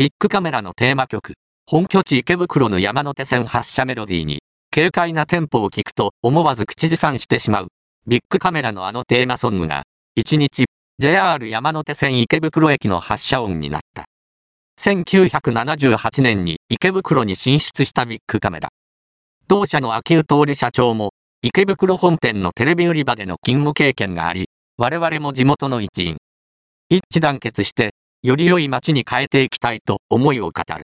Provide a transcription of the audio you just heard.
ビッグカメラのテーマ曲、本拠地池袋の山手線発車メロディーに、軽快なテンポを聞くと思わず口ずさんしてしまう。ビッグカメラのあのテーマソングが、1日、JR 山手線池袋駅の発車音になった。1978年に池袋に進出したビッグカメラ。同社の秋生徹社長も、池袋本店のテレビ売り場での勤務経験があり、我々も地元の一員。一致団結して、より良い街に変えていきたいと思いを語る。